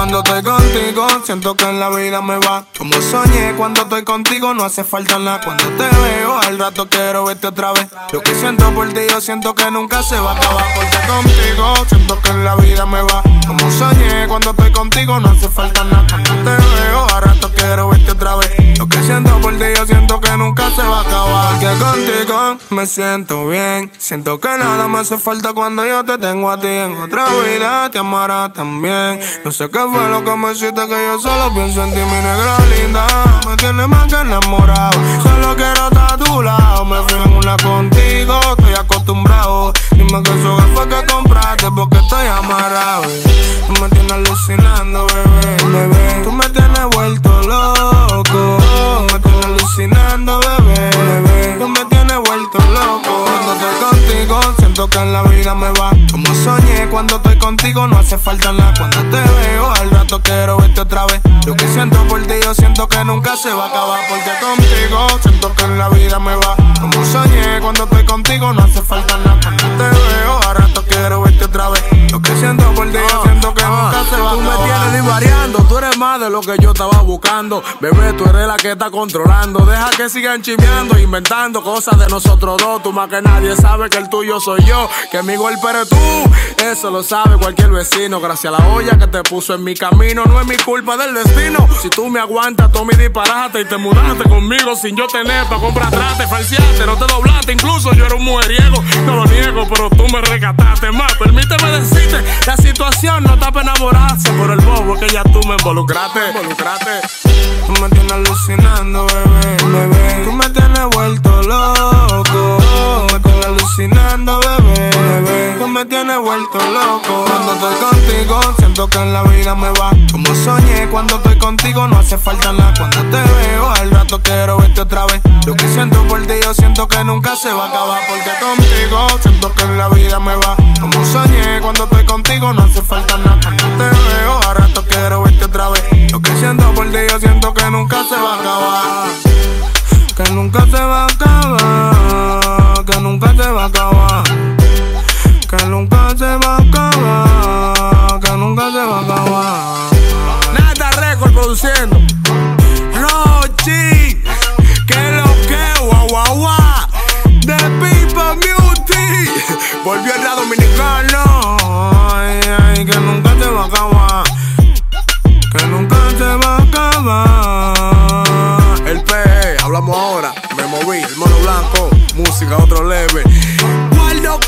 cuando estoy contigo. Siento que en la vida me va como soñé. Cuando estoy contigo no hace falta nada. Cuando te veo al rato quiero verte otra vez. Lo que siento por ti, yo siento que nunca se va a acabar. Porque contigo siento que en la vida me va como soñé. Cuando estoy contigo no hace falta nada. Cuando te veo nunca se va a acabar. Que contigo me siento bien. Siento que nada me hace falta cuando yo te tengo a ti. En otra vida te amará también. No sé qué fue lo que me hiciste que yo solo pienso en ti, mi negra linda. Me tienes más que enamorado. Solo quiero estar a tu lado. Me fui en una contigo, estoy acostumbrado. Dime que eso fue que compraste porque estoy amarrado. Me tienes alucinando, bebé. En la vida me va como soñé. Cuando estoy contigo, no hace falta nada. Cuando te veo, al rato quiero verte otra vez. Lo que siento por ti, yo siento que nunca se va a acabar. Porque contigo, siento que en la vida me va como soñé. Cuando estoy contigo, no hace falta nada. Cuando te veo, al rato quiero verte otra vez. Lo que siento por ti, yo siento que nunca se va a Tú me tienes acabar. Más de lo que yo estaba buscando. Bebé, tú eres la que está controlando. Deja que sigan chimeando, inventando cosas de nosotros dos. Tú más que nadie sabe que el tuyo soy yo, que mi golpe eres tú. Eso lo sabe cualquier vecino. Gracias a la olla que te puso en mi camino, no es mi culpa del destino. Si tú me aguantas, tú me disparaste y te mudaste conmigo sin yo tener para comprar trate, falseaste, no te doblaste. Incluso yo era un mujeriego, no lo niego, pero tú me rescataste más. Permíteme decirte, la situación no está para enamorarse ya tú me involucraste. involucraste. Tú me tienes alucinando, bebé, bebé. Tú me tienes vuelto loco. Me tienes alucinando, bebé, bebé. Tú me tienes vuelto loco. Cuando estoy contigo, siento que en la vida me va como soñé. Cuando estoy contigo, no hace falta nada. Cuando te veo, al rato quiero verte otra vez. Lo que siento por ti, yo siento que nunca se va a acabar. Porque contigo, siento que en la vida me va como soñé. Cuando estoy contigo, no hace falta nada. Cuando te veo, al rato yo siento que nunca se va a acabar. Que nunca se va a acabar. Que nunca se va a acabar. El PE, hablamos ahora. Me moví, el mono blanco. Música otro leve. Guardo